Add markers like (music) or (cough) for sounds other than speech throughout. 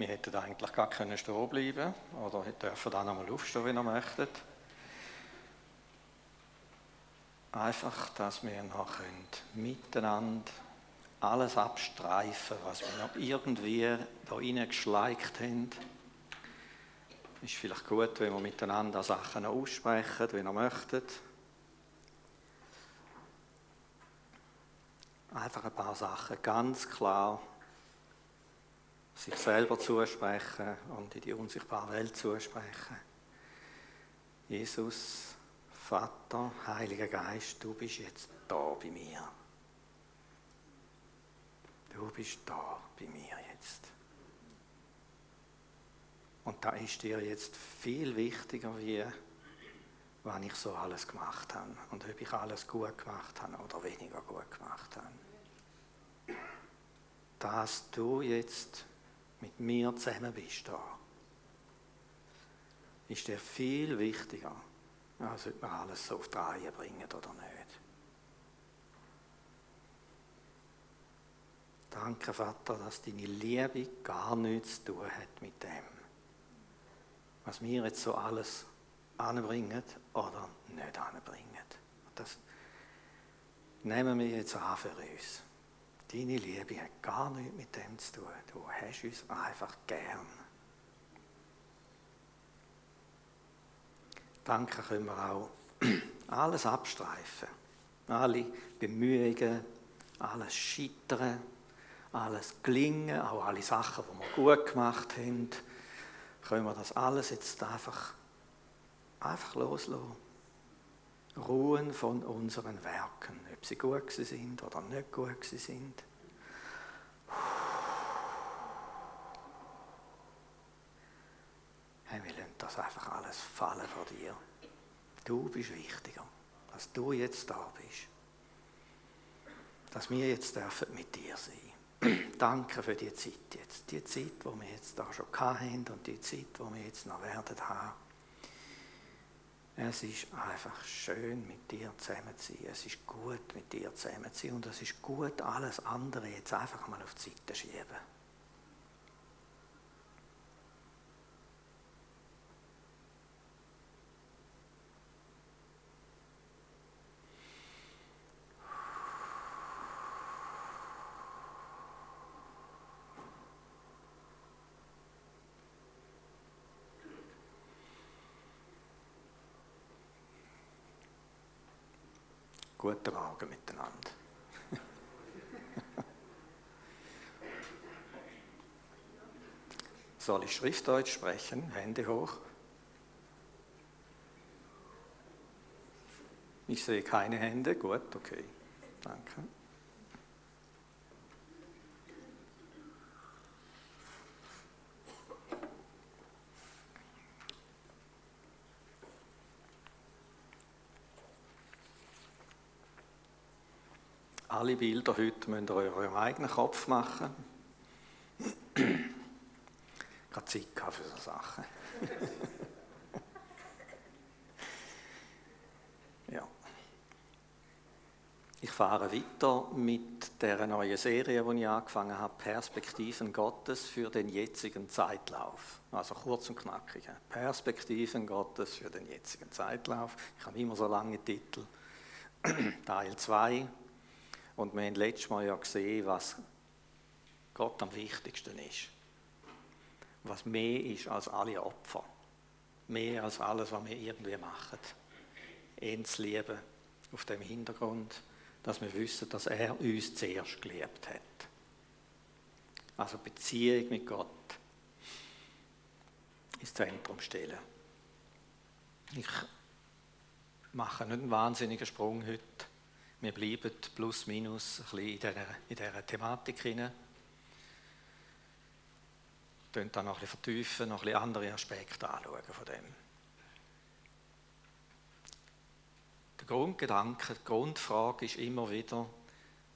Wir hätten eigentlich gar können stehen bleiben oder dürfen dann einmal aufstehen, wenn ihr möchtet. Einfach, dass wir noch miteinander alles abstreifen, was wir noch irgendwie da reingeschleicht haben. Ist vielleicht gut, wenn wir miteinander Sachen aussprechen, wenn ihr möchtet. Einfach ein paar Sachen ganz klar sich selber zusprechen und in die unsichtbare Welt zusprechen. Jesus, Vater, Heiliger Geist, du bist jetzt da bei mir. Du bist da bei mir jetzt. Und da ist dir jetzt viel wichtiger, wie wann ich so alles gemacht habe und ob ich alles gut gemacht habe oder weniger gut gemacht habe. Dass du jetzt mit mir zusammen bist da, ist dir viel wichtiger, als ob wir alles so auf die Reihe bringen oder nicht. Danke, Vater, dass deine Liebe gar nichts zu tun hat mit dem, was wir jetzt so alles anbringen oder nicht anbringen. Das nehmen wir jetzt an für uns. Deine Liebe hat gar nichts mit dem zu tun. Du hast uns einfach gern. Danke können wir auch (clears throat) alles abstreifen. Alle Bemühungen, alles Scheitern, alles Gelingen, auch alle Sachen, die wir gut gemacht haben, können wir das alles jetzt einfach, einfach loslassen. Ruhen von unseren Werken, ob sie gut sind oder nicht gut sind. Hey, wir lassen das einfach alles fallen vor dir. Du bist wichtiger, dass du jetzt da bist. Dass wir jetzt dürfen mit dir sein. (clears throat) Danke für die Zeit jetzt. Die Zeit, die wir jetzt da schon hatten und die Zeit, die wir jetzt noch werden haben. Es ist einfach schön, mit dir zusammen zu sein. Es ist gut, mit dir zusammen zu sein. Und es ist gut, alles andere jetzt einfach mal auf die Seite zu schieben. Guten Morgen miteinander. (laughs) Soll ich Schriftdeutsch sprechen? Hände hoch. Ich sehe keine Hände. Gut, okay. Danke. Alle Bilder heute müsst ihr eurem eigenen Kopf machen. Ich habe Zeit für solche Sachen. (laughs) ja. Ich fahre weiter mit der neuen Serie, die ich angefangen habe, Perspektiven Gottes für den jetzigen Zeitlauf. Also kurz und knackig. Perspektiven Gottes für den jetzigen Zeitlauf. Ich habe immer so lange Titel. (clears throat) Teil 2, und wir haben letztes Mal ja gesehen, was Gott am wichtigsten ist. Was mehr ist als alle Opfer. Mehr als alles, was wir irgendwie machen. Ihn zu lieben auf dem Hintergrund, dass wir wissen, dass er uns zuerst geliebt hat. Also Beziehung mit Gott ins Zentrum stellen. Ich mache nicht einen wahnsinnigen Sprung heute wir bleiben plus minus ein bisschen in dieser, in dieser Thematik hinein. Wir dann noch ein bisschen vertiefen, noch ein bisschen andere Aspekte anschauen von dem. Der Grundgedanke, die Grundfrage ist immer wieder,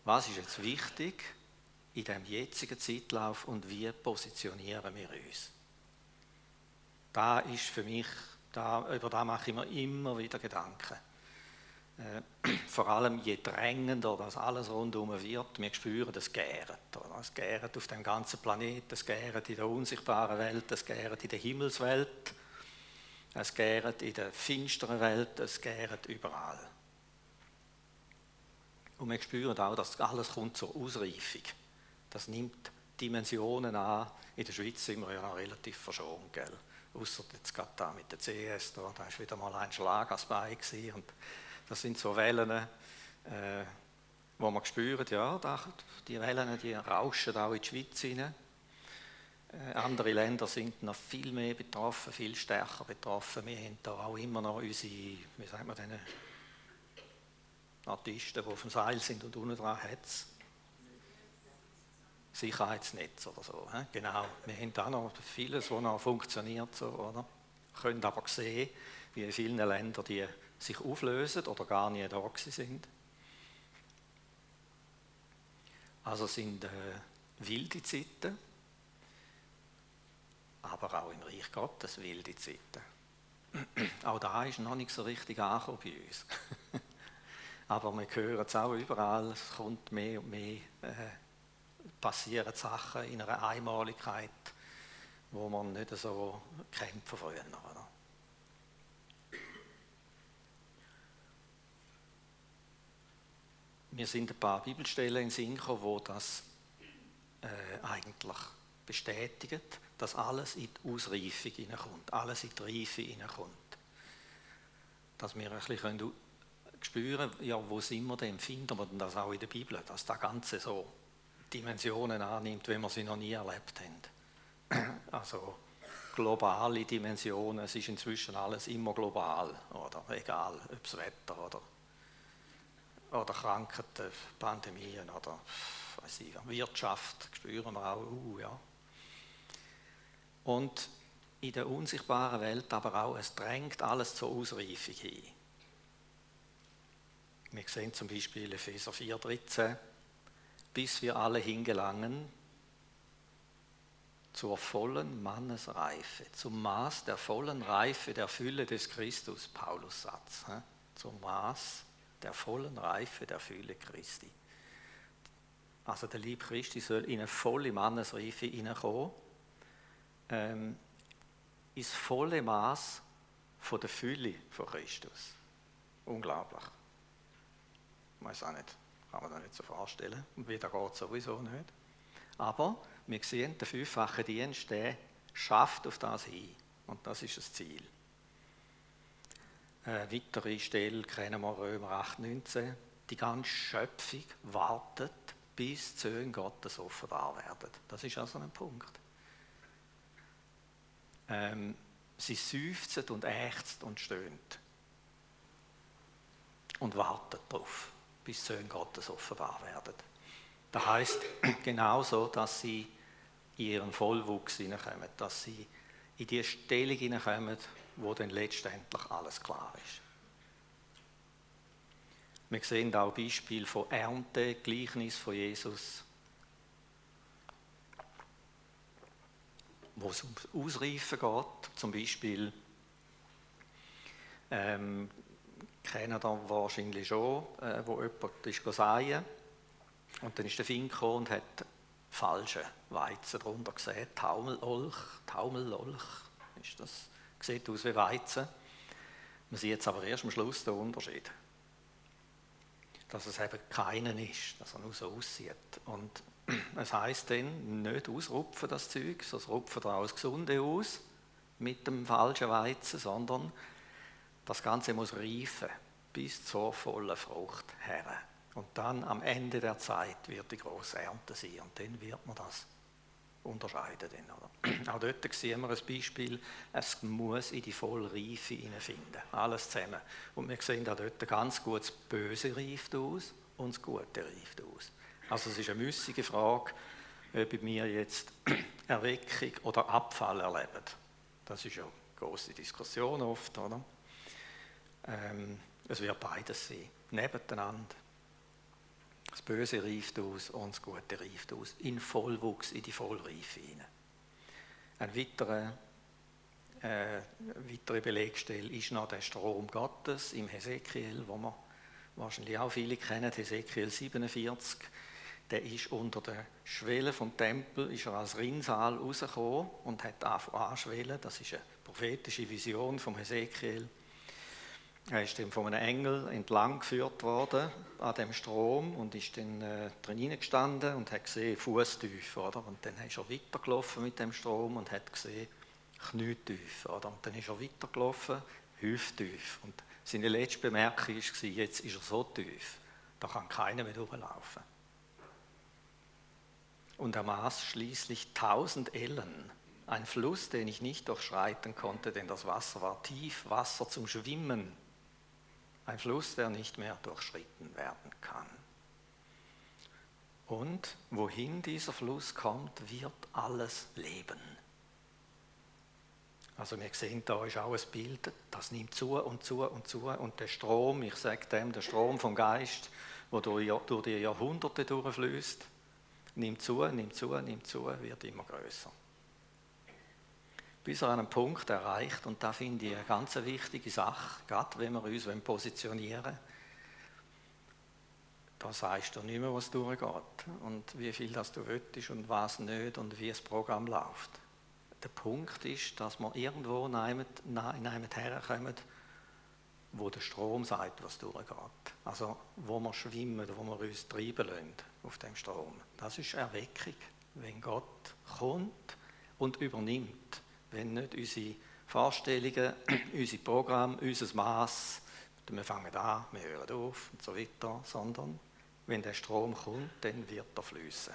was ist jetzt wichtig in dem jetzigen Zeitlauf und wie positionieren wir uns? Da ist für mich, da, über da mache ich mir immer wieder Gedanken äh, (clears throat) vor allem je drängender das alles rundherum wird, wir spüren, das gäret. Es gäret auf dem ganzen Planeten, es gäret in der unsichtbaren Welt, es gäret in der Himmelswelt, es gäret in der finsteren Welt, es gäret überall. Und wir spüren auch, dass alles kommt zur Ausreifung. Das nimmt Dimensionen an. In der Schweiz sind wir ja noch relativ verschont, gell? Außer jetzt gerade da mit der CS, da, ist wieder mal ein Schlag ans Bein das sind so Wellen, äh, wo man spürt, ja, die Wellen, die rauschen auch in die Schweiz hinein. Äh, andere Länder sind noch viel mehr betroffen, viel stärker betroffen. Wir haben da auch immer noch unsere, wie sagt man denn, Artisten, die auf dem Seil sind und unten dran hat es Sicherheitsnetz oder so. He? Genau, wir haben da noch vieles, was noch funktioniert, so, oder? Können aber sehen, wie in vielen Ländern die sich auflösen oder gar nie da sind. Also sind äh, wilde Zeiten, aber auch im Reich Gottes wilde Zeiten. (clears throat) auch da ist noch nicht so richtig angekommen bei uns. (laughs) aber wir hören es auch überall, es kommt mehr und mehr, äh, passieren Sachen in einer Einmaligkeit, wo man nicht so kämpfen früher. Oder? Mir sind ein paar Bibelstellen in Sinn gekommen, wo das äh, eigentlich bestätigen, dass alles in die Ausreifung hineinkommt, alles in die Reife hineinkommt. Dass wir ein bisschen spüren können, ja, wo sind wir denn, finden wir denn das auch in der Bibel, dass das Ganze so Dimensionen annimmt, wie wir sie noch nie erlebt haben. Also globale Dimensionen, es ist inzwischen alles immer global, oder egal, ob das Wetter oder, oder Krankheiten, Pandemien oder weiß ich, Wirtschaft, spüren wir auch, uh, ja. Und in der unsichtbaren Welt aber auch, es drängt alles zur Ausreifung hin. Wir sehen zum Beispiel Epheser 4,13, bis wir alle hingelangen zur vollen Mannesreife, zum Maß der vollen Reife der Fülle des Christus, Paulus Satz, zum Maß der vollen Reife der Fülle Christi. Also der liebe Christi soll in eine volle Mannesreife hineinkommen, ähm, ins volle Maß von der Fülle von Christus. Unglaublich. Ich weiß auch nicht, kann man das nicht so vorstellen. Und wieder geht sowieso nicht. Aber wir sehen, der fünffache Dienst, der schafft auf das hin. Und das ist das Ziel. Eine weitere Stelle kennen wir Römer 8,19. Die ganze Schöpfung wartet, bis die Söhne Gottes offenbar werden. Das ist also ein Punkt. Ähm, sie seufzt und ächzt und stöhnt. Und wartet darauf bis die Söhne Gottes offenbar werden. Das heißt (clears throat) genauso, dass sie in ihren Vollwuchs hineinkommen, dass sie in die Stellung hineinkommen, wo dann letztendlich alles klar ist. Wir sehen auch Beispiele von Ernte, Gleichnis von Jesus, wo es ums Ausreifen geht, zum Beispiel ähm, kennen da wahrscheinlich schon, äh, wo jemand ist säen und dann ist der Fink und hat falsche Weizen darunter gesehen, Taumelolch, Taumellolch, ist das, sieht aus wie Weizen. Man sieht jetzt aber erst am Schluss den Unterschied. Dass es eben keinen ist, dass er nur so aussieht. Und (clears throat) es heisst dann, nicht ausrupfen das Zeug, sonst rupfen da alles Gesunde aus mit dem falschen Weizen, sondern das Ganze muss reifen bis zur vollen Frucht her. Und dann am Ende der Zeit wird die große Ernte sein und dann wird man das unterscheiden. (clears throat) Auch dort sehen wir ein Beispiel, es muss in die Vollreife finden, alles zusammen. Und wir sehen auch dort ganz gut, das Böse reift aus und das Gute reift aus. Also es ist eine müßige Frage, ob wir jetzt (clears throat) Erweckung oder Abfall erleben. Das ist ja eine große Diskussion oft, oder? Ähm, es wird beides sein, nebeneinander. Das Böse reift aus und das Gute reift aus, in Vollwuchs, in die Vollreife hinein. Ein weiterer, äh, weitere Belegstelle ist noch der Strom Gottes im Hesekiel, wo wir wahrscheinlich auch viele kennen, Hesekiel 47, der ist unter der Schwelle vom Tempel, ist er als Rinnsal rausgekommen und hat anschwellen. Das ist eine prophetische Vision vom Hesekiel. Er ist dann von einem Engel entlang geführt worden an dem Strom und ist dann äh, drin gestanden und hat gesehen, Fußtief? Und dann ist er weitergelaufen mit dem Strom und hat gesehen, Knietief? Und dann ist er weitergelaufen, hüfttief. Und seine letzte Bemerkung war, jetzt ist er so tief, da kann keiner mehr durchlaufen. Und er maß schließlich 1000 Ellen, ein Fluss, den ich nicht durchschreiten konnte, denn das Wasser war tief, Wasser zum Schwimmen ein Fluss, der nicht mehr durchschritten werden kann. Und wohin dieser Fluss kommt, wird alles leben. Also wir sehen da ist auch ein Bild, das nimmt zu und zu und zu und der Strom, ich sage dem, der Strom vom Geist, der durch, die Jahrhunderte durchfließt, nimmt zu, nimmt zu, nimmt zu, wird immer größer bis er einen Punkt erreicht, und da finde ich eine ganz wichtige Sache, gerade wenn wir uns positionieren wollen, da sagst du nicht mehr, was durchgeht und wie viel das du willst und was nicht und wie das Programm läuft. Der Punkt ist, dass wir irgendwo in einem herkommen, wo der Strom sagt, was durchgeht. Also wo wir schwimmen, wo wir uns treiben lassen auf dem Strom. Das ist Erweckung, wenn Gott kommt und übernimmt wenn nicht unsere Vorstellungen, (clears throat) unsere Programme, unser Maß, wir fangen an, wir hören auf und so weiter, sondern wenn der Strom kommt, dann wird er fließen.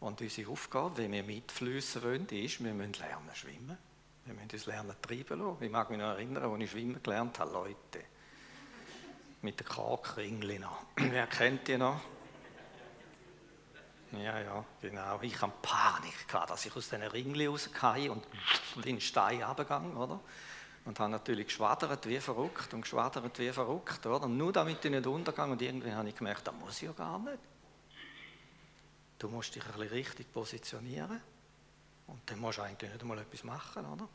Und unsere Aufgabe, wenn wir mitfließen wollen, ist, wir müssen lernen schwimmen. Wir müssen uns lernen treiben lassen. Ich mag mich noch erinnern, als ich schwimmen gelernt habe, Leute. Mit den Korkringeln (clears throat) Wer kennt die noch? Ja, ja, genau. Ich hatte Panik, gehabt, dass ich aus diesen Ringli rausgehe und (laughs) in den Stein runtergegangen, oder? Und habe natürlich geschwadert wie verrückt und geschwadert wie verrückt, oder? Nur damit ich nicht untergehe und irgendwie habe ich gemerkt, das muss ich ja gar nicht. Du musst dich ein bisschen richtig positionieren und dann musst du eigentlich nicht einmal etwas machen, oder?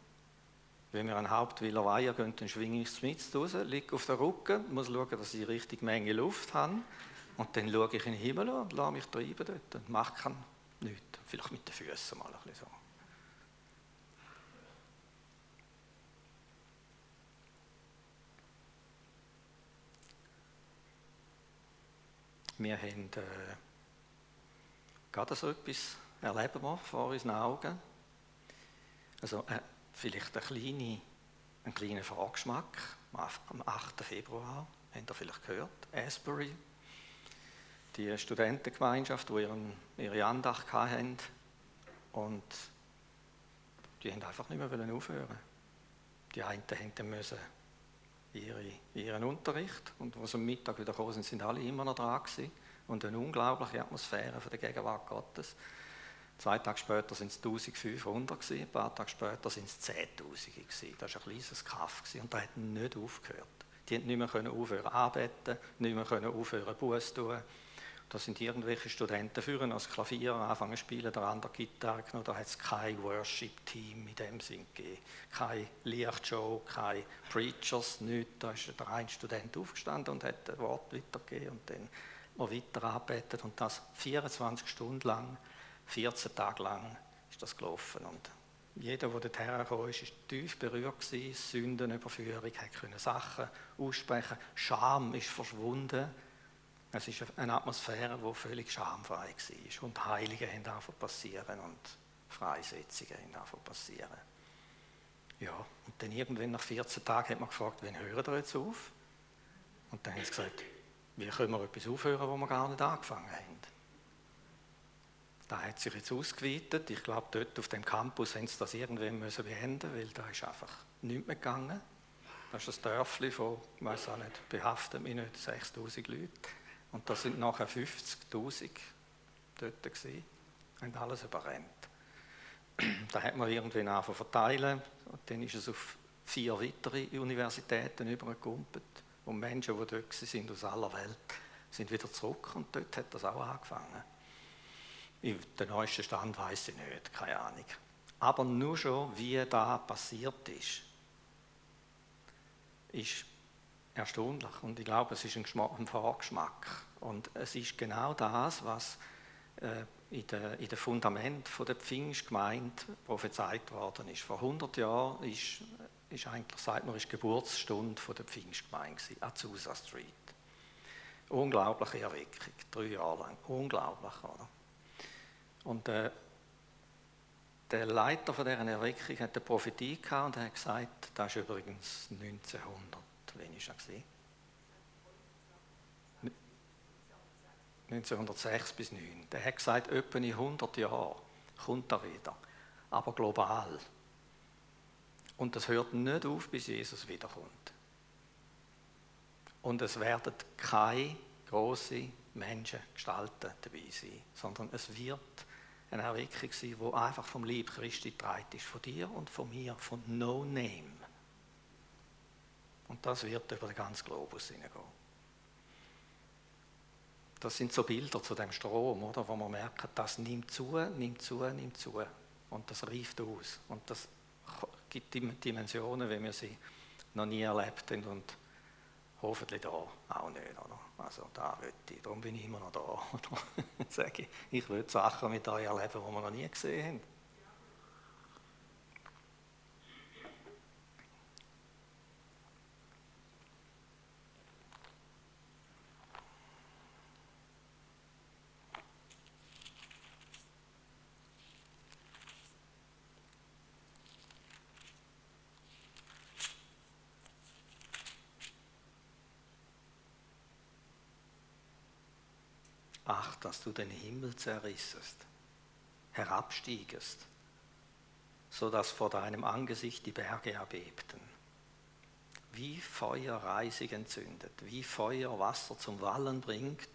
Wenn wir an Hauptwiller Weiher gehen, dann schwinge ich mit raus, liege auf der Rücken, muss schauen, dass ich die richtige Menge Luft habe und dann schaue ich in den Himmel und lasse mich treiben dort und mache nichts. Vielleicht mit den Füßen mal ein bisschen so. Wir haben äh, gerade so etwas erleben wir vor unseren Augen. Also äh, vielleicht ein kleiner, ein kleiner Vorgeschmack am 8. Februar, habt ihr vielleicht gehört, Asbury die Studentengemeinschaft, die ihren, ihre Andacht hatten. Und die haben einfach nicht mehr aufhören. Die einen müssen ihre, ihren Unterricht und als sie am Mittag wieder gekommen sind, sind alle immer noch dran gewesen. Und eine unglaubliche Atmosphäre von der Gegenwart Gottes. Zwei Tage später sind es 1500 gewesen, ein paar Tage später sind es 10.000 gewesen. Das war ein kleines Kaff und da hat nicht aufgehört. Die haben nicht mehr aufhören arbeiten, nicht mehr aufhören Buß tun. Da sind irgendwelche Studenten führen als Klavier anfangen zu spielen, der andere Gitarre genommen. Da hat es kein Worship-Team in dem Sinn gegeben. Keine Lichtshow, keine Preachers, nichts. Da ist der ein Student aufgestanden und hat ein Wort weitergegeben und dann wir weiter arbeitet und das 24 Stunden lang, 14 Tage lang ist das gelaufen. Und jeder, der dorthin hergekommen ist, war tief berührt Sündenüberführung, hat Sachen aussprechen, Scham ist verschwunden es ist eine Atmosphäre, die völlig schamfrei war. Und Heilige haben davon passieren und Freisetzungen haben davon passieren. Ja, und dann irgendwann nach 14 Tagen hat man gefragt, wann hören wir jetzt auf? Und dann haben sie gesagt, wie können wir etwas aufhören, wo wir gar nicht angefangen haben? Da hat sich jetzt ausgeweitet. Ich glaube, dort auf dem Campus haben sie das irgendwann müssen beenden weil da ist einfach nichts mehr gegangen. Das ist ein Dörfli von, ich weiß auch nicht, behaftet mich nicht, 6000 Leute. Und da sind nachher 50.000 dort gewesen, haben alles überrennt. (clears throat) Da hat man irgendwie angefangen verteilen und dann ist es auf vier weitere Universitäten übergekumpelt und Menschen, die dort sind aus aller Welt, sind wieder zurück und dort hat das auch angefangen. Den neuesten Stand weiß ich nicht, keine Ahnung. Aber nur schon, wie da passiert ist, ist erstaunlich. Und ich glaube, es ist ein, ein Vorgeschmack. Und es ist genau das, was äh, in den de Fundament der Pfingstgemeinde prophezeit worden ist. Vor 100 Jahren ist, ist eigentlich, sagt man, ist Geburtsstunde der Pfingstgemeinde Azusa Street. Unglaubliche Erweckung, drei Jahre lang. Unglaublich, oder? Und äh, der Leiter von dieser Erweckung hat eine Prophetie gehabt und hat gesagt, das ist übrigens 1900. Wann war er? 1906 bis 1909. Der hat gesagt, etwa in 100 Jahren kommt er wieder, aber global. Und das hört nicht auf, bis Jesus wiederkommt. Und es werden keine großen Menschen gestalten dabei sein, sondern es wird eine Erweckung sein, die einfach vom Lieb Christi getragen ist, von dir und von mir, von No Name. Und das wird über den ganzen Globus hineingehen. Das sind so Bilder zu dem Strom, oder, wo man merkt, das nimmt zu, nimmt zu, nimmt zu. Und das reift aus. Und das gibt Dimensionen, wie wir sie noch nie erlebt haben und hoffentlich da auch nicht. Oder? Also da will ich, darum bin ich immer noch da. (laughs) Sage ich, ich will Sachen mit euch erleben, die wir noch nie gesehen haben. Dass du den Himmel zerrissest, herabstiegest, so dass vor deinem Angesicht die Berge erbebten. Wie Feuer Reisig entzündet, wie Feuer Wasser zum Wallen bringt,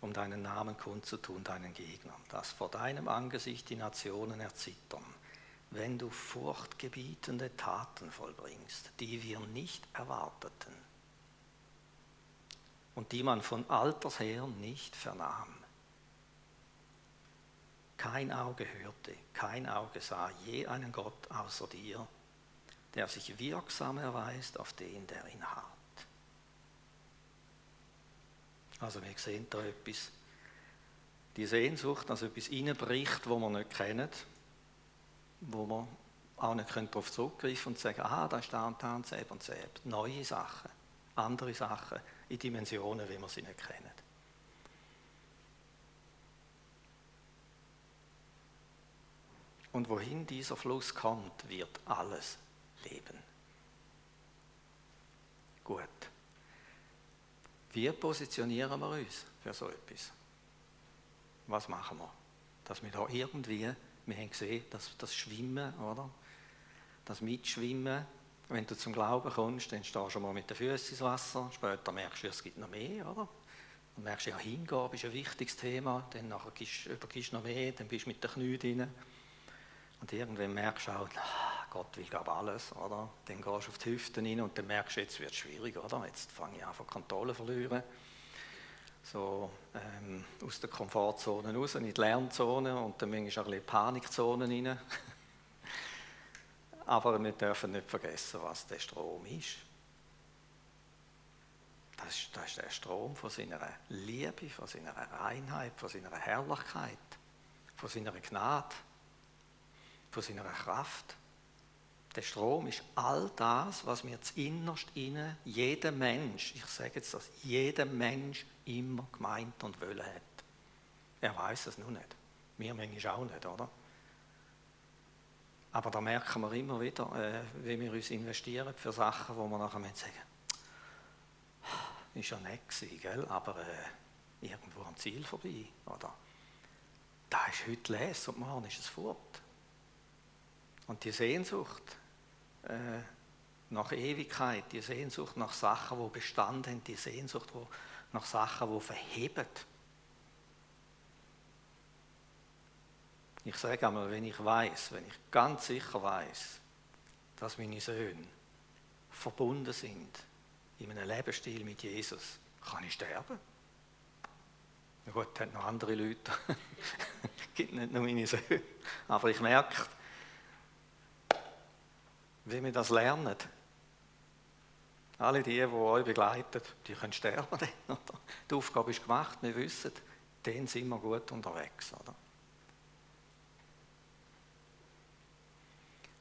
um deinen Namen kundzutun, deinen Gegnern, dass vor deinem Angesicht die Nationen erzittern, wenn du furchtgebietende Taten vollbringst, die wir nicht erwarteten und die man von alters her nicht vernahm. Kein Auge hörte, kein Auge sah je einen Gott außer dir, der sich wirksam erweist auf den, der ihn hat. Also wir sehen da etwas, die Sehnsucht, dass etwas reinbricht, wo man nicht kennt, wo man auch nicht darauf zurückgreifen und sagen, ah, da ist da und da und so und so. Neue Sachen, andere Sachen, in Dimensionen, wie wir sie nicht kennen. Und wohin dieser Fluss kommt, wird alles leben. Gut. Wie positionieren wir uns für so etwas? Was machen wir? Dass wir da irgendwie, wir haben gesehen, dass das Schwimmen, oder? Das Mitschwimmen, wenn du zum Glauben kommst, dann stehst du schon mal mit den Füßen ins Wasser. Später merkst du, es gibt noch mehr, oder? Dann merkst du, ja, Hingabe ist ein wichtiges Thema. Dann nachher gibst, übergibst du noch mehr, dann bist du mit den Knien drin. Und irgendwann merkst du auch, ah, Gott will glaube alles, oder? Dann gehst du auf die Hüften rein und dann merkst du, jetzt wird es schwierig, oder? Jetzt fange ich an, von Kontrolle verlieren. So ähm, aus der Komfortzone raus, in die Lernzone und dann manchmal auch ein bisschen Panikzone rein. (laughs) Aber wir dürfen nicht vergessen, was der Strom ist. Das ist, das ist der Strom von seiner Liebe, von seiner Reinheit, von seiner Herrlichkeit, von seiner Gnade, von seiner Kraft. Der Strom ist all das, was mir innerst inne jeder Mensch, ich sage jetzt das, jeder Mensch immer gemeint und wollen hat. Er weiß es nur nicht. Wir manchmal auch nicht, oder? Aber da merken wir immer wieder, äh, wie wir uns investieren für Sachen, wo wir nachher sagen, ist ja nett gewesen, gell? aber äh, irgendwo am Ziel vorbei. Oder? Da ist heute les und morgen ist es fort. Und die Sehnsucht äh, nach Ewigkeit, die Sehnsucht nach Sachen, die Bestand haben, die Sehnsucht nach Sachen, die verheben, Ich sage einmal, wenn ich weiß, wenn ich ganz sicher weiß, dass meine Söhne verbunden sind in einem Lebensstil mit Jesus, kann ich sterben. Na gut, es noch andere Leute. (laughs) Es gibt nicht nur meine Söhne. Aber ich merke, wie wir das lernen. Alle die, die euch begleiten, die können sterben. Die Aufgabe ist gemacht, wir wissen, dann sind wir gut unterwegs. Oder?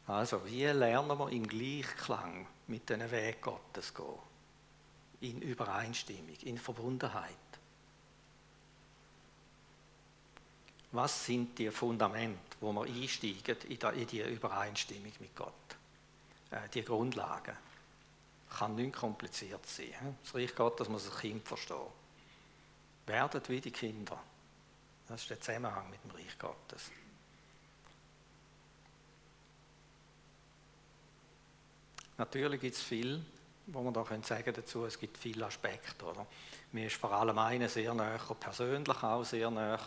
Also, wie lernen wir im Gleichklang mit den Weg Gottes gehen? In Übereinstimmung, in Verbundenheit. Was sind die Fundamente, wo wir einsteigen in die Übereinstimmung mit Gott? Äh, die Grundlagen. Kann nicht kompliziert sein. Das Reich Gottes muss das Kind verstehen. Werdet wie die Kinder. Das ist der Zusammenhang mit dem Reich Gottes. Natürlich gibt es viel, wo man da sagen dazu, es gibt viele Aspekte. Oder? Mir ist vor allem eine sehr näher, persönlich auch sehr näher,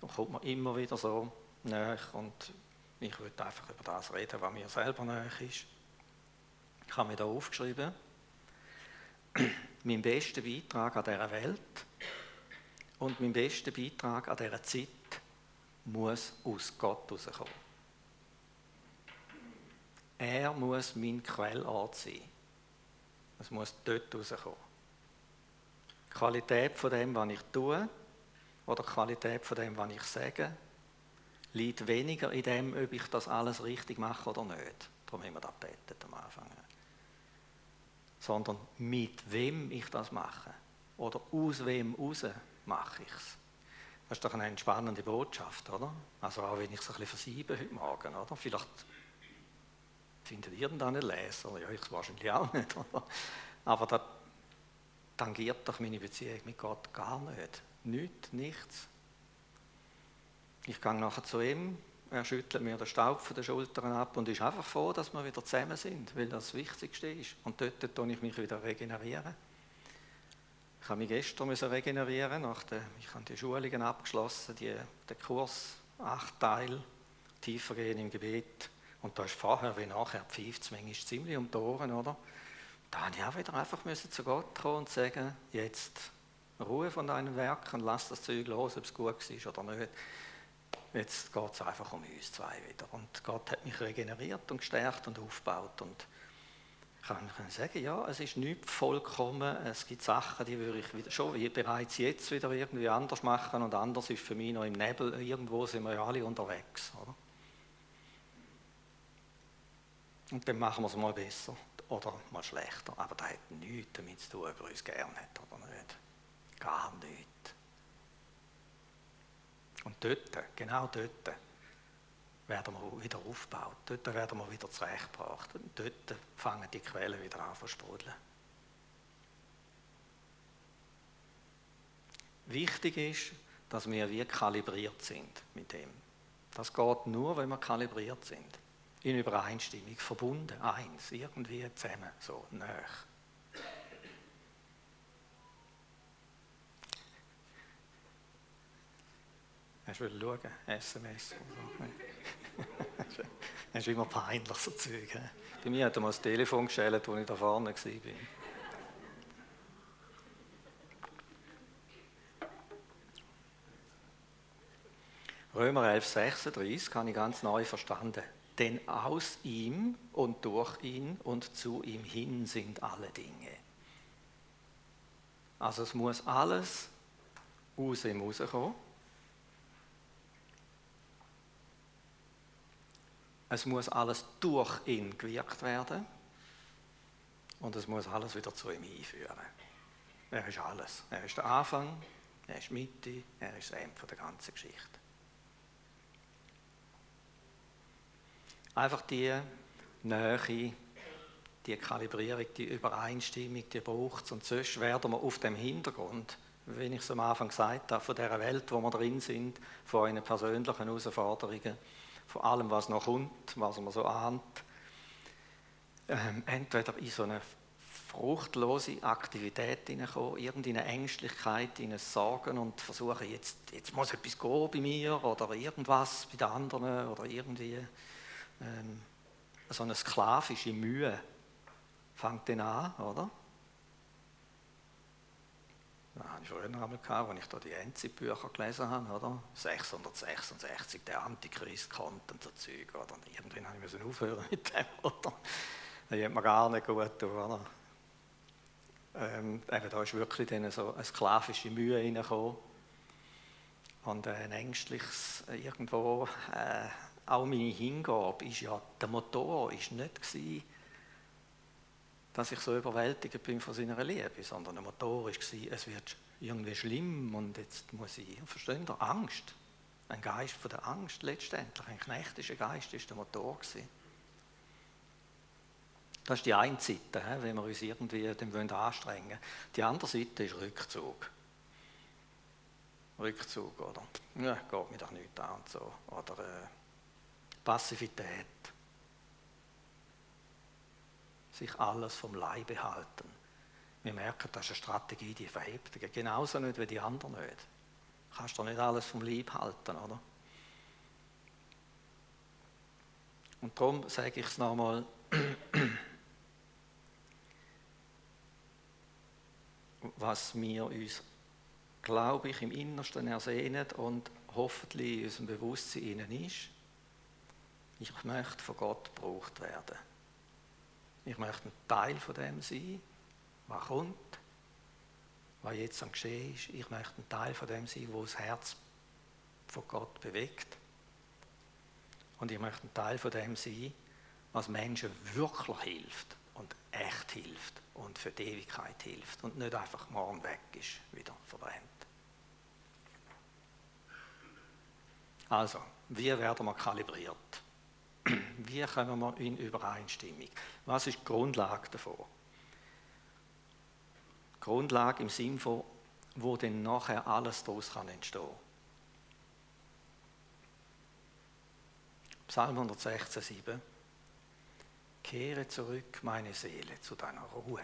da kommt man immer wieder so näher und ich würde einfach über das reden, was mir selber näher ist. Ich habe mir da aufgeschrieben, mein bester Beitrag an dieser Welt und mein bester Beitrag an dieser Zeit muss aus Gott herauskommen. Er muss mein Quellort sein. Es muss dort rauskommen. Die Qualität von dem, was ich tue, oder die Qualität von dem, was ich sage, liegt weniger in dem, ob ich das alles richtig mache oder nicht. Darum haben wir das gebetet am Anfang. Sondern mit wem ich das mache. Oder aus wem raus mache ich es. Das ist doch eine entspannende Botschaft, oder? Also auch wenn ich es ein bisschen versiebe heute Morgen, oder? Vielleicht findet einen Leser, ja, ich wahrscheinlich auch nicht? Aber das tangiert doch meine Beziehung mit Gott gar nicht. Nichts, nichts. Ich gehe nachher zu ihm, er schüttelt mir den Staub von den Schultern ab und ist einfach froh, dass wir wieder zusammen sind, weil das das Wichtigste ist. Und dort tue ich mich wieder regenerieren. Ich habe mich gestern regenerieren nach der, ich habe die Schulungen abgeschlossen, die, den Kurs, acht Teile, tiefer gehen im Gebet. Und da ist vorher wie nachher pfeift es manchmal ziemlich um die Ohren, oder? Da habe ich auch wieder einfach zu Gott kommen und sagen, jetzt Ruhe von deinen Werken, lass das Zeug los, ob es gut ist oder nicht. Jetzt geht es einfach um uns zwei wieder. Und Gott hat mich regeneriert und gestärkt und aufgebaut. Und ich kann, sagen, ja, es ist nicht vollkommen. Es gibt Sachen, die würde ich wieder, schon wie bereits jetzt wieder irgendwie anders machen. Und anders ist für mich noch im Nebel. Irgendwo sind wir ja alle unterwegs. Oder? Und dann machen wir es mal besser oder mal schlechter. Aber das hat nichts damit zu tun, ob er uns gerne hat oder nicht. Gar nicht. Und dort, genau dort, werden wir wieder aufgebaut. Dort werden wir wieder zurechtgebracht. Und dort fangen die Quellen wieder an zu sprudeln. Wichtig ist, dass wir wie kalibriert sind mit dem. Das geht nur, wenn wir kalibriert sind. In Übereinstimmung, verbunden, eins, irgendwie zusammen, so, näher. Hast du schauen, SMS Das ist immer peinlich, so Zeug. Bei mir hat er mal das Telefon gestellt, als ich da vorne war. Römer 11, 36 habe ich ganz neu verstanden. Denn aus ihm und durch ihn und zu ihm hin sind alle Dinge. Also es muss alles aus ihm rauskommen Es muss alles durch ihn gewirkt werden und es muss alles wieder zu ihm hinführen. Er ist alles. Er ist der Anfang, er ist die Mitte, er ist das Ende der ganzen Geschichte. Einfach die Nähe, die Kalibrierung, die Übereinstimmung, die braucht es. Und sonst werden wir auf dem Hintergrund, wie ich es am Anfang gesagt habe, von dieser Welt, wo wir drin sind, von euren persönlichen Herausforderungen, von allem, was noch kommt, was man so ahnt, ähm, entweder in so eine fruchtlose Aktivität hineinkommen, irgendeine Ängstlichkeit, in ein Sorgen und versuchen, jetzt, jetzt muss etwas gehen bei mir oder irgendwas bei den anderen oder irgendwie ähm, so eine sklavische Mühe fängt dann an, oder? Nein, habe ich früher einmal gehabt, als ich da die Enzi-Bücher gelesen habe, oder? 666, der Antichrist kommt und so Zeug, oder? Und irgendwann habe ich aufhören mit dem, oder? Das hat mir gar nicht gut getan, oder? Ähm, eben, da ist wirklich dann so eine sklavische Mühe reingekommen und ein ängstliches irgendwo, äh, auch meine Hingabe ist ja, der Motor ist nicht gewesen, dass ich so überwältigt bin von seiner Liebe, sondern der Motor war, es wird irgendwie schlimm und jetzt muss ich, verstehen Sie, Angst, ein Geist von der Angst letztendlich, ein knechtischer Geist ist der Motor gewesen. Das ist die eine Seite, wenn wir uns irgendwie dem anstrengen wollen. Die andere Seite ist Rückzug. Rückzug, oder? Ja, geht mir doch nicht an und so. Oder äh, Passivität sich alles vom Leib behalten. Wir merken, das ist eine Strategie, die verhebt. Genauso nicht wie die anderen nicht. Du kannst doch nicht alles vom Leib halten, oder? Und darum sage ich es nochmal, (clears throat) was wir uns, glaube ich, im Innersten ersehnen und hoffentlich in unserem Bewusstsein ist, ich möchte von Gott gebraucht werden. Ich möchte ein Teil von dem sein, was kommt, was jetzt am Geschehen ist. Ich möchte ein Teil von dem sein, wo das Herz von Gott bewegt. Und ich möchte ein Teil von dem sein, was Menschen wirklich hilft und echt hilft und für die Ewigkeit hilft und nicht einfach morgen weg ist, wieder verbrennt. Also, wie werden wir kalibriert? Wie kommen wir in Übereinstimmung? Was ist die Grundlage davon? Die Grundlage im Sinn von, wo denn nachher alles daraus kann entstehen Psalm 116, 7. Kehre zurück, meine Seele, zu deiner Ruhe.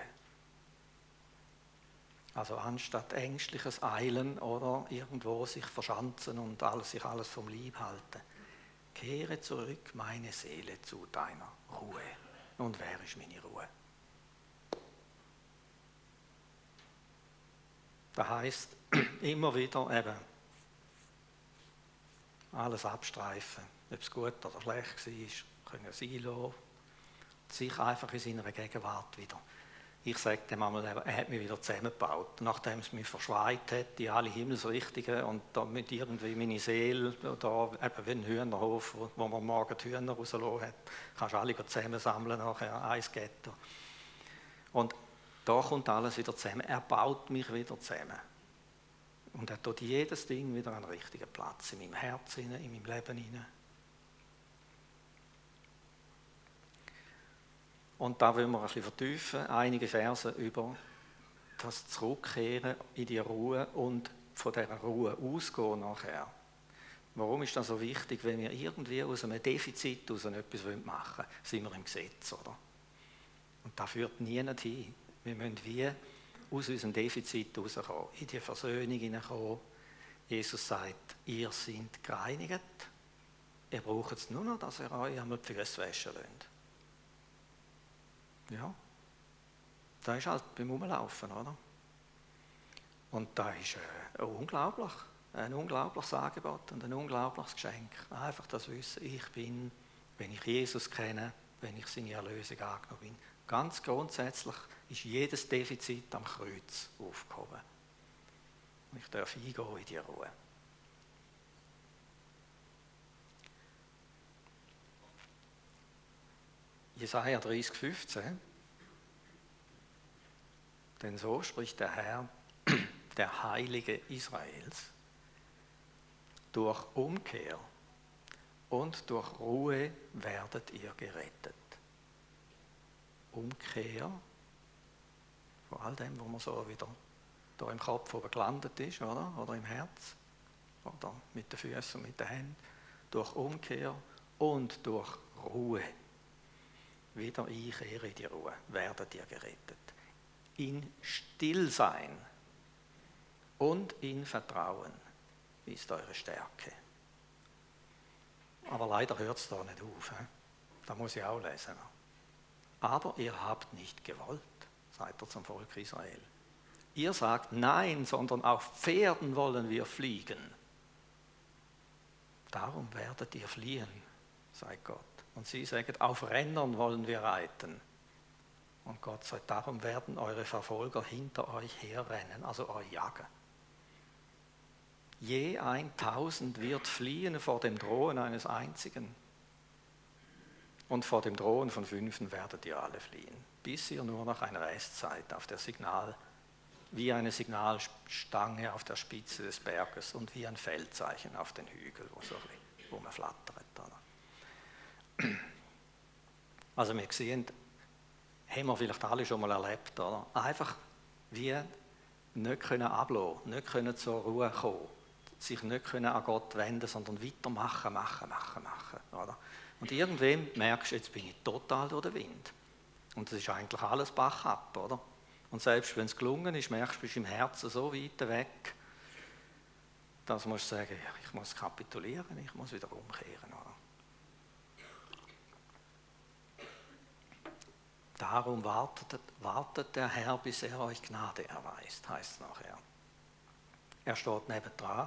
Also anstatt ängstliches Eilen oder irgendwo sich verschanzen und alles, sich alles vom Lieb halten, kehre zurück, meine Seele, zu deiner Ruhe. Und wer ist meine Ruhe? Das heißt (clears throat) immer wieder eben alles abstreifen, ob es gut oder schlecht war, können sein lassen, sich einfach in seiner Gegenwart wieder ich sage dem einmal, er hat mich wieder zusammengebaut. Nachdem es mich verschweit hat, die alle Himmelsrichtungen und damit irgendwie meine Seele, da eben wie ein Hühnerhof, wo, man morgen die Hühner rausgelassen hat, kannst du alle zusammensammeln nachher, eins Ghetto. Und da kommt alles wieder zusammen. Er baut mich wieder zusammen. Und er tut jedes Ding wieder an den richtigen Platz, in meinem Herzen, in meinem Leben hinein. Und da wollen wir ein bisschen vertiefen, einige Verse über das Zurückkehren in die Ruhe und von dieser Ruhe ausgehen nachher. Warum ist das so wichtig, wenn wir irgendwie aus einem Defizit aus etwas machen wollen, sind wir im Gesetz, oder? Und das führt nie hin. Wir müssen wie aus unserem Defizit rauskommen, in die Versöhnung hineinkommen. Jesus sagt, ihr seid gereinigt, ihr braucht es nur noch, dass ihr euch die Füße waschen lasst. Ja, da ist halt beim Umlaufen, oder? Und da ist äh, unglaublich, ein unglaubliches Angebot und ein unglaubliches Geschenk. Einfach das Wissen, ich bin, wenn ich Jesus kenne, wenn ich seine Erlösung angenommen bin. Ganz grundsätzlich ist jedes Defizit am Kreuz aufgehoben. Und ich darf eingehen in die Ruhe. Jesaja 30, 15. Denn so spricht der Herr, (clears throat) der Heilige Israels, durch Umkehr und durch Ruhe werdet ihr gerettet. Umkehr, vor all dem, wo man so wieder da im Kopf oben gelandet ist, oder? oder im Herz, oder mit den Füßen und mit den Händen, durch Umkehr und durch Ruhe wieder einkehre in die Ruhe, werdet ihr gerettet. In Stillsein und in Vertrauen ist eure Stärke. Aber leider hört es da nicht auf. He? Da muss ich auch lesen. Aber ihr habt nicht gewollt, sagt er zum Volk Israel. Ihr sagt nein, sondern auf Pferden wollen wir fliegen. Darum werdet ihr fliehen, sagt Gott. Und sie sagen, auf Rennern wollen wir reiten. Und Gott sagt, darum werden eure Verfolger hinter euch herrennen, also euch jagen. Je 1000 wird fliehen vor dem Drohen eines einzigen. Und vor dem Drohen von fünfen werdet ihr alle fliehen, bis ihr nur noch eine Restzeit auf der Signal, wie eine Signalstange auf der Spitze des Berges und wie ein Feldzeichen auf den Hügel, wo man flattert. Also wir sehen, haben wir vielleicht alle schon mal erlebt, oder? Einfach wie nicht können ablassen, nicht können zur Ruhe kommen sich nicht können an Gott wenden, sondern weitermachen, machen, machen, machen. Oder? Und irgendwann merkst du, jetzt bin ich total durch den Wind. Und das ist eigentlich alles Bach ab, oder? Und selbst wenn es gelungen ist, merkst du, bist im Herzen so weit weg, dass du sagen, ich muss kapitulieren, ich muss wieder umkehren. Oder? Darum wartet, wartet der Herr, bis er euch Gnade erweist, heißt es nachher. Er steht nebendran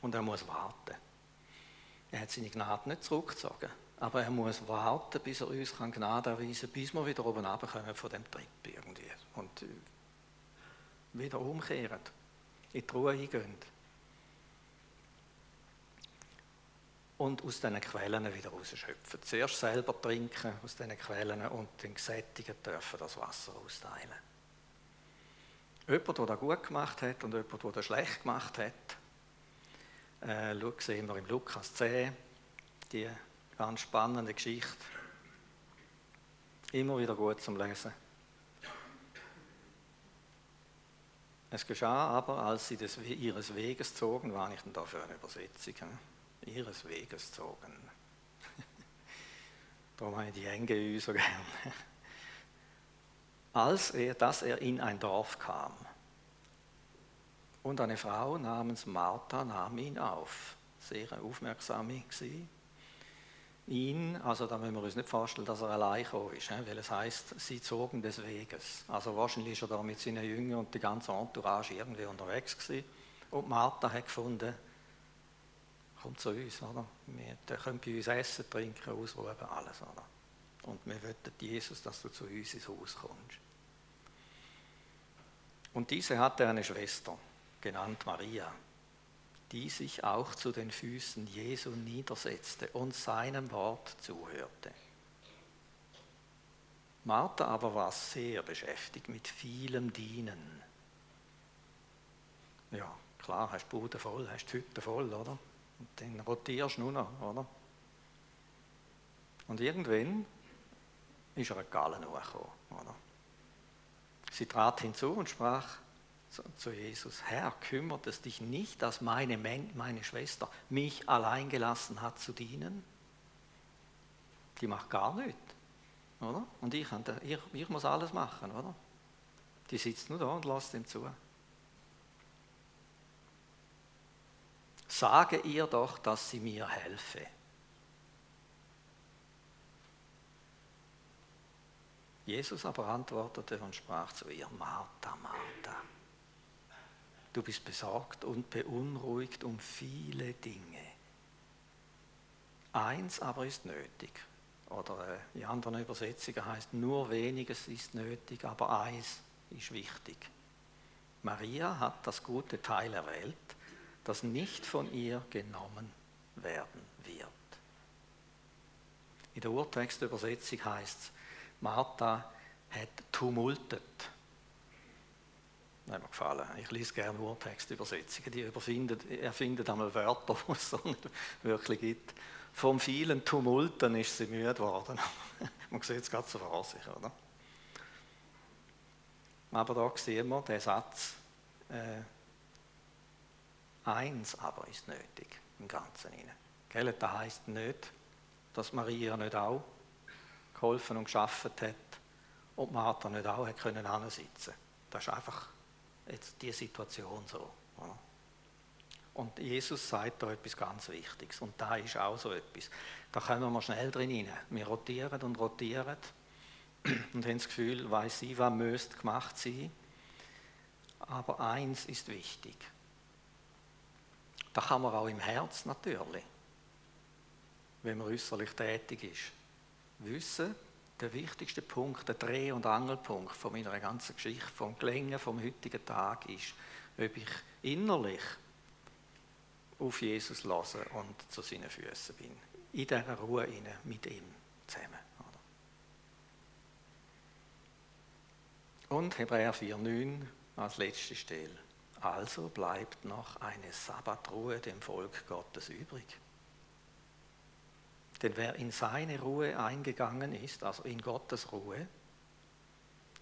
und er muss warten. Er hat seine Gnade nicht zurückgezogen, aber er muss warten, bis er uns Gnade erweisen kann, bis wir wieder oben runterkommen von dem Trip irgendwie und äh, wieder umkehren, in die Ruhe eingehen. Und aus diesen Quellen wieder rausschöpfen. Zuerst selber trinken aus diesen Quellen und den Gesättigen dürfen das Wasser austeilen. Jemand, der das gut gemacht hat und jemand, der das schlecht gemacht hat, äh, sehen wir im Lukas 10 die ganz spannende Geschichte. Immer wieder gut zum Lesen. Es geschah aber, als sie des, ihres Weges zogen, war nicht da für eine Übersetzung? He? Ihres Weges zogen. Darum habe ich die enge Ü so gern. (laughs) Als er, dass er in ein Dorf kam, und eine Frau namens Martha nahm ihn auf. Sehr aufmerksame gewesen. Ihn, also da müssen wir uns nicht vorstellen, dass er allein gekommen ist, weil es heißt, sie zogen des Weges. Also wahrscheinlich ist er da mit seinen Jüngern und die ganze Entourage irgendwie unterwegs gewesen. Und Martha hat gefunden, komm zu uns, oder? der könnt bei uns essen, trinken, ausruhen, alles, oder? Und wir wollten Jesus, dass du zu uns ins Haus kommst. Und diese hatte eine Schwester genannt Maria, die sich auch zu den Füßen Jesu niedersetzte und seinem Wort zuhörte. Martha aber war sehr beschäftigt mit vielem Dienen. Ja, klar, hast du Bude voll, hast die Hütte voll, oder? Und dann rotierst du nur noch, oder? Und irgendwann ist er eine Gallen hochgekommen, oder? Sie trat hinzu und sprach, zu Jesus, Herr, kümmert es dich nicht, dass meine, meine Schwester mich allein gelassen hat zu dienen? Die macht gar nichts, oder? Und ich, ich, ich muss alles machen, oder? Die sitzt nur da und lässt ihm zu. Sage ihr doch, dass sie mir helfe. Jesus aber antwortete und sprach zu ihr, Martha, Martha Du bist besorgt und beunruhigt um viele Dinge. Eins aber ist nötig. Oder äh, in anderen Übersetzungen heißt nur weniges ist nötig, aber eins ist wichtig. Maria hat das gute Teil erwählt, das nicht von ihr genommen werden wird. In der Urtextübersetzung heißt es, Martha hat tumultet hat mir gefallen. Ich lese gerne Urtextübersetzungen, die erfinden einmal Wörter, (laughs) die es so nicht wirklich gibt. Vom vielen Tumulten ist sie müde geworden. (laughs) Man sieht es gerade so vor sich, oder? Aber da sehen wir den Satz, äh, eins aber ist nötig im Ganzen. Gell? Das heisst nicht, dass Maria nicht auch geholfen und geschafft hat und Martha nicht auch hat können sitzen. Das ist einfach jetzt die Situation so. Und Jesus sagt da etwas ganz Wichtiges. Und da ist auch so etwas. Da kommen wir schnell drin rein. Wir rotieren und rotieren (clears throat) und haben das Gefühl, weiß sie, was müsste gemacht sein. Aber eins ist wichtig. Da kann man auch im Herz natürlich, wenn man äußerlich tätig ist, wissen, der wichtigste Punkt, der Dreh- und Angelpunkt von meiner ganzen Geschichte, vom Gelingen vom heutigen Tag ist, ob ich innerlich auf Jesus lasse und zu seinen Füßen bin. In dieser Ruhe mit ihm zusammen. Und Hebräer 4,9 als letzte Stelle. Also bleibt noch eine Sabbatruhe dem Volk Gottes übrig. Denn wer in seine Ruhe eingegangen ist, also in Gottes Ruhe,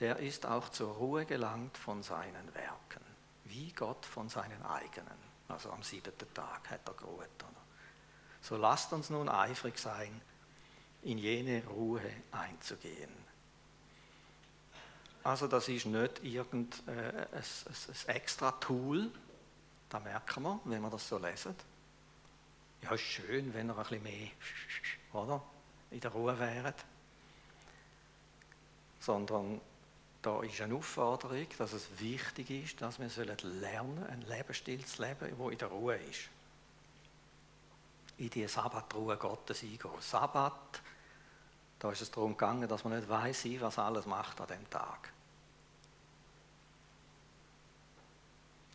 der ist auch zur Ruhe gelangt von seinen Werken, wie Gott von seinen eigenen. Also am siebten Tag hat er geruht. So lasst uns nun eifrig sein, in jene Ruhe einzugehen. Also das ist nicht irgendein äh, ein, ein extra Tool, da merken wir, wenn wir das so lesen. Ja, ist schön, wenn er ein bisschen mehr oder, in der Ruhe wäre. Sondern da ist eine Aufforderung, dass es wichtig ist, dass wir lernen einen Lebensstil zu leben, der in der Ruhe ist. In die Sabbatruhe Gottes eingehen. Sabbat, da ist es darum gegangen, dass man nicht weiß, was alles macht an dem Tag.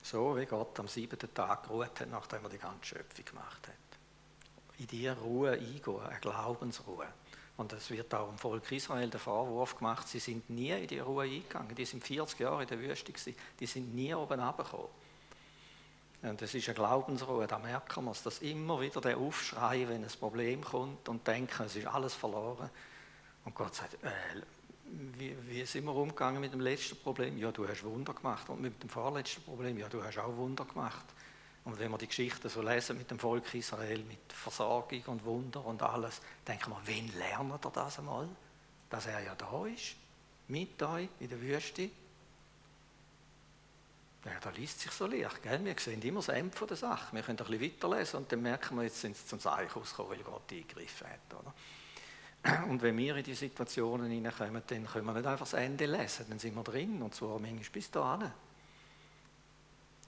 So wie Gott am siebten Tag geruht hat, nachdem er die ganze Schöpfung gemacht hat. In diese Ruhe eingehen, eine Glaubensruhe. Und es wird auch im Volk Israel der Vorwurf gemacht, sie sind nie in die Ruhe eingegangen. Die sind 40 Jahre in der Wüste gewesen. Die sind nie oben runtergekommen. Und das ist eine Glaubensruhe, da merken wir es, dass immer wieder der Aufschrei, wenn ein Problem kommt und denken, es ist alles verloren. Und Gott sagt, äh, wie, wie sind wir umgegangen mit dem letzten Problem? Ja, du hast Wunder gemacht. Und mit dem vorletzten Problem? Ja, du hast auch Wunder gemacht. Und wenn wir die Geschichte so lesen mit dem Volk Israel, mit Versorgung und Wunder und alles, denken wir, wen lernt er das einmal? Dass er ja da ist, mit euch in der Wüste. Ja, da liest sich so leicht, gell? Wir sehen immer das Ende der Sache. Wir können ein bisschen weiterlesen und dann merken wir, jetzt sind sie zum Seich ausgekommen, weil Gott eingegriffen hat. Oder? Und wenn wir in die Situationen hineinkommen, dann können wir nicht einfach das Ende lesen, dann sind wir drin und zwar manchmal bis dahin.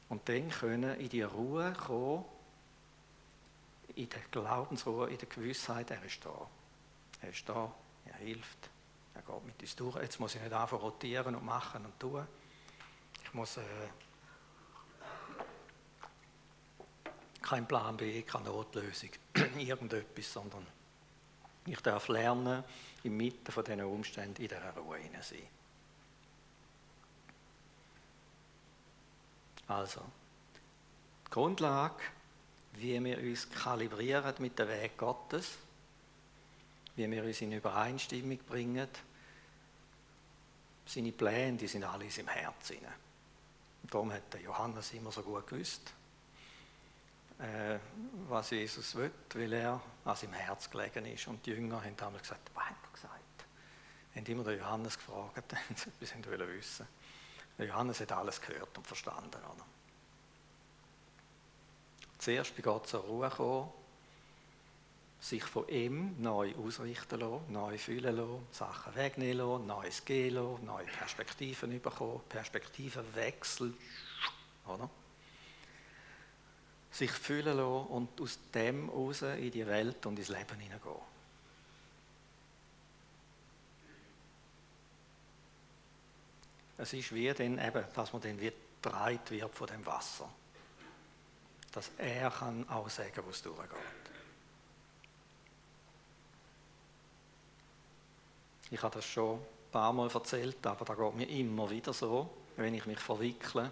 Und dann können in die Ruhe kommen, in der Glaubensruhe, in der Gewissheit, er ist da. Er ist da, er hilft, er geht mit uns durch. Jetzt muss ich nicht einfach rotieren und machen und tun. Ich muss äh, kein Plan B, keine Notlösung, (clears throat) irgendetwas, sondern ich darf lernen, inmitten von diesen Umständen in dieser Ruhe sein. Also, die Grundlage, wie wir uns kalibrieren mit dem Weg Gottes, wie wir uns in Übereinstimmung bringen, seine Pläne, die sind alle in seinem Herzen. Darum hat der Johannes immer so gut gewusst, äh, was Jesus will, weil er an seinem Herz gelegen ist. Und die Jünger haben damals gesagt, was hat er gesagt? Haben immer den Johannes gefragt, (laughs) sie wollten wissen. Johannes hat alles gehört und verstanden. Oder? Zuerst bei Gott zur Ruhe kommen, sich von ihm neu ausrichten lassen, neu fühlen lassen, Sachen wegnehmen lassen, Neues gehen lassen, neue Perspektiven bekommen, Perspektivenwechsel, oder? Sich fühlen lassen und aus dem raus in die Welt und ins Leben hineingehen. Es ist wie dann eben, dass man dann wird wird von dem Wasser. Dass er kann auch sagen, wo es durchgeht. Ich habe das schon ein paar Mal erzählt, aber da geht mir immer wieder so, wenn ich mich verwickle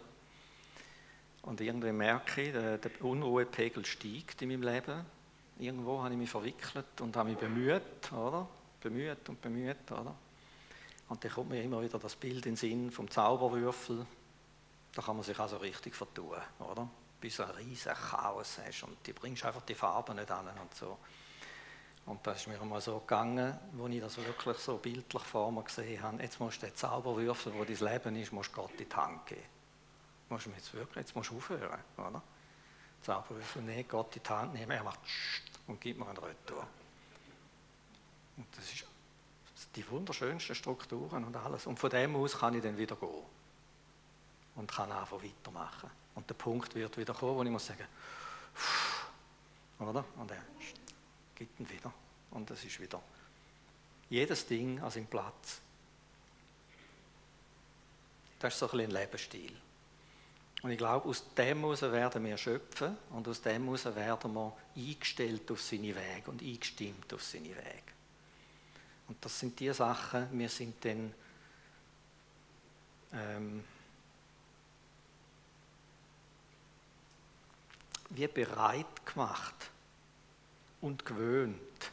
und irgendwie merke ich, der, der Unruhepegel steigt in meinem Leben. Irgendwo habe ich mich verwickelt und habe mich bemüht, oder? Bemüht und bemüht, oder? Und dann kommt mir immer wieder das Bild in den Sinn vom Zauberwürfel. Da kann man sich also richtig vertun, oder? Bis ein riesen Chaos hast und du bringst einfach die Farben nicht an und so. Und das ist mir einmal so gegangen, wo ich das wirklich so bildlich vor mir gesehen habe. Jetzt musst du den Zauberwürfel, wo dein Leben ist, musst Gott in die Hand geben. Musst du jetzt wirklich, jetzt musst du aufhören, oder? Zauberwürfel nehmen, Gott in die Hand nehmen, er macht und gibt mir einen Retour. Und das ist die wunderschönsten Strukturen und alles. Und von dem aus kann ich dann wieder gehen. und kann einfach weitermachen. Und der Punkt wird wieder kommen, wo ich muss sagen, oder? Und er gibt ihn wieder. Und es ist wieder jedes Ding an seinem Platz. Das ist so ein, bisschen ein Lebensstil. Und ich glaube, aus dem heraus werden wir schöpfen und aus dem heraus werden wir eingestellt auf seine Wege und eingestimmt auf seine Wege. Und das sind die Sachen, wir sind dann ähm, wie bereit gemacht und gewöhnt,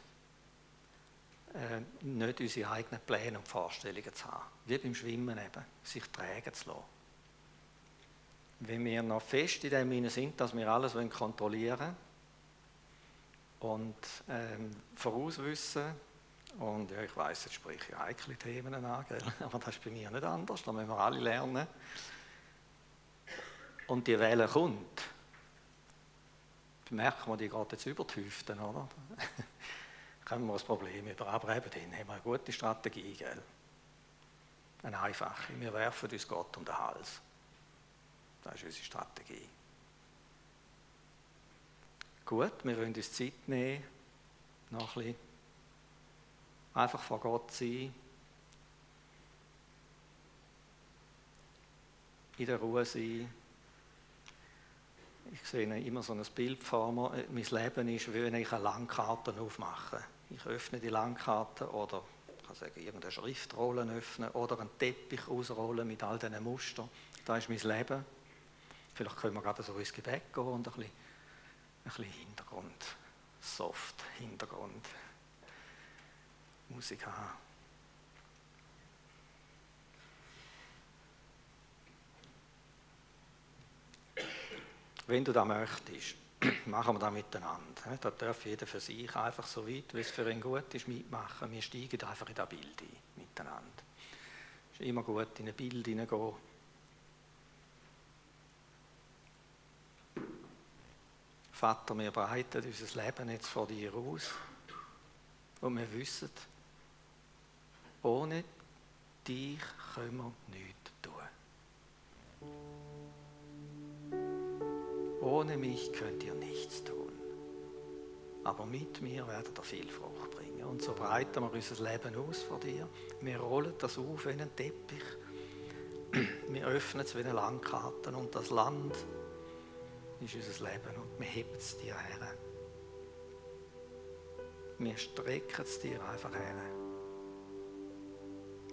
äh, nicht unsere eigenen Pläne und Vorstellungen zu haben. Wie beim Schwimmen eben, sich tragen zu lassen. Wenn wir noch fest in dem Sinne sind, dass wir alles kontrollieren und ähm, vorauswissen, und ja, ich weiß, jetzt spreche ich heikle Themen an, gell? (laughs) aber das ist bei mir nicht anders, da müssen wir alle lernen. Und die Welle kommt, merken wir, die geht jetzt über die Hüften, oder? (laughs) Können wir das Problem über. Aber eben dann haben wir eine gute Strategie, gell? Eine einfache. Wir werfen uns Gott um den Hals. Das ist unsere Strategie. Gut, wir wollen uns Zeit nehmen, noch ein bisschen einfach vor Gott sein, in der Ruhe sein, ich sehe immer so ein Bild vor mir. Mein Leben ist, wie wenn ich eine Landkarte aufmache. Ich öffne die Landkarte oder ich kann sagen, irgendeine Schriftrolle öffnen oder einen Teppich ausrollen mit all diesen Mustern. Das ist mein Leben. Vielleicht können wir gerade so ins Gebet gehen und ein bisschen, ein bisschen Hintergrund, soft Hintergrund, Musik haben. Wenn du das möchtest, (clears throat) machen wir das miteinander. Da darf jeder für sich einfach so weit, wie es für ihn gut ist, mitmachen. Wir steigen einfach in das Bild ein, miteinander. Es ist immer gut, in ein Bild hineingehen. Vater, wir breiten unser Leben jetzt vor dir aus. Und wir wissen, ohne dich können wir nichts Ohne mich könnt ihr nichts tun. Aber mit mir werdet ihr viel Frucht bringen. Und so breiten wir unser Leben aus vor dir. Wir rollen das auf wie einen Teppich. Wir öffnen es wie eine Landkarte. Und das Land ist unser Leben. Wir heben es dir her. Wir strecken es dir einfach her.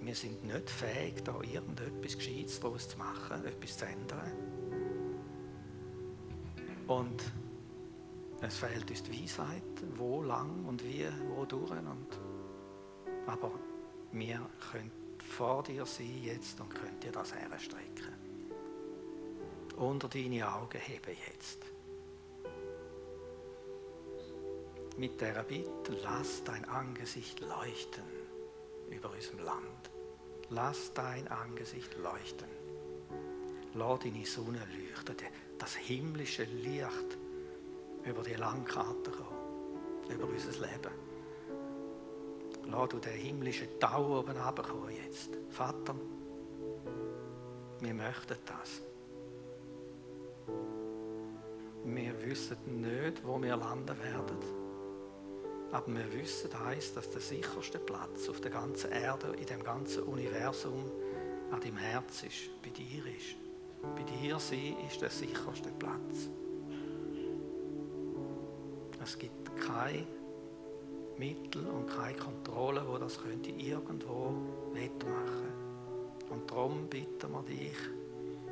Wir sind nicht fähig, da irgendetwas Gescheites daraus zu machen, etwas zu ändern. Und es fehlt uns die Weisheit, wo lang und wie, wo durch. Und, aber wir können vor dir sein jetzt und können dir das herstrecken. Unter deine Augen hebe jetzt. Mit der Bitte, lass dein Angesicht leuchten über unserem Land. Lass dein Angesicht leuchten. Lass deine Sonne leuchten das himmlische Licht über die Landkarte kommen, über unser Leben. Lass du den himmlischen Tau oben runterkommen jetzt. Vater, wir möchten das. Wir wissen nicht, wo wir landen werden. Aber wir wissen eins, dass der sicherste Platz auf der ganzen Erde, in dem ganzen Universum, an deinem Herz ist, bei dir ist. Bei dir sein ist der sicherste Platz. Es gibt kein Mittel und keine Kontrolle, wo das könnte irgendwo wettmachen. Und darum bitten wir dich,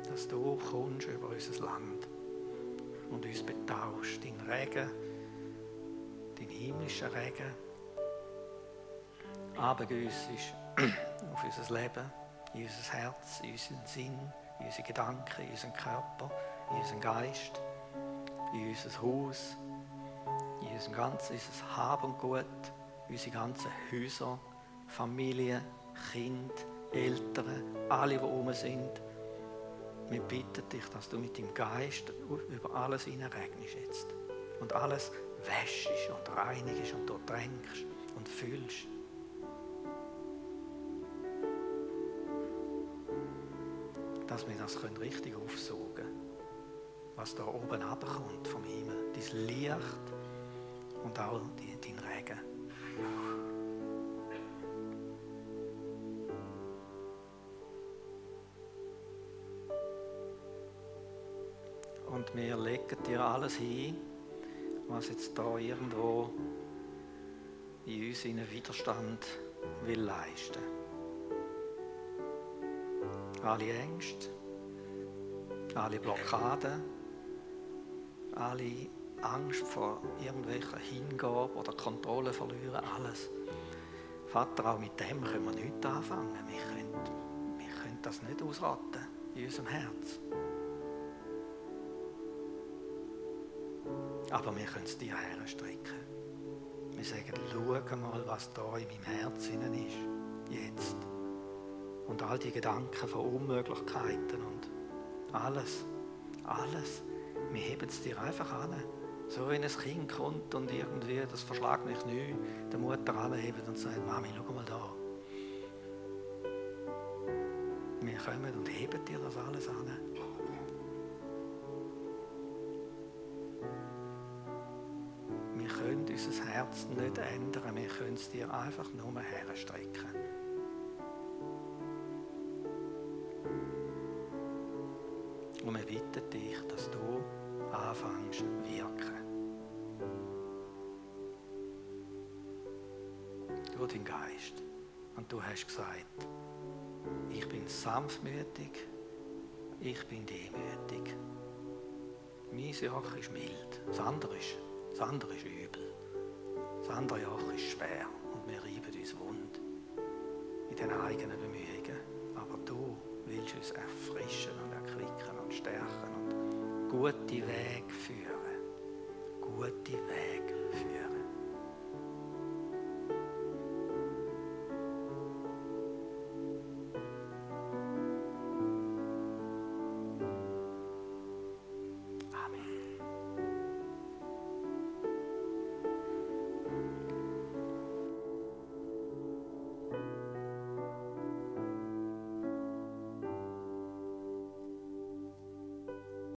dass du kommst über unser Land und uns betauscht. Dein Regen, dein himmlischer Regen, abgegüsst (clears throat) auf unser Leben, in unser Herz, in unseren Sinn in unsere Gedanken, in unseren Körper, in unseren Geist, in unser Haus, in unser ganzes Hab und Gut, in unsere ganzen Häuser, Familie, Kind, Eltern, alle, die herum sind. Wir bitten dich, dass du mit dem Geist über alles hineinregnest jetzt und alles wäschst und reinigst und durchtränkst und fühlst. dass wir das richtig aufsaugen können, was da oben abkommt vom Himmel. Dein Licht und auch dein Regen. Und wir legen dir alles hin, was jetzt da irgendwo in uns einen Widerstand will leisten. Alle Ängste, alle Blockaden, alle Angst vor irgendwelcher Hingabe oder Kontrolle verlieren, alles. Vater, auch mit dem können wir nichts anfangen. Wir können, wir können das nicht ausraten in unserem Herz. Aber wir können es dir herstrecken. Wir sagen, schau mal, was da in meinem Herzen ist. Jetzt. Und all die Gedanken von Unmöglichkeiten und alles. Alles. Wir heben es dir einfach an. So wenn ein Kind kommt und irgendwie, das verschlagt mich nicht, der Mutter anhebt und sagt, Mami, schau mal da. Wir kommen und heben dir das alles an. Unser Herz nicht ändern, wir können es dir einfach nur herstrecken. Und wir bitten dich, dass du anfängst wirken. Du dein Geist. Und du hast gesagt, ich bin sanftmütig, ich bin demütig. Mein Joch ist mild, das andere ist, das andere ist übel. Das andere Joch ist schwer und wir reiben uns wund in den eigenen Bemühungen. Aber du willst uns erfrischen und erquicken und stärken und gute Weg führen. Gute Weg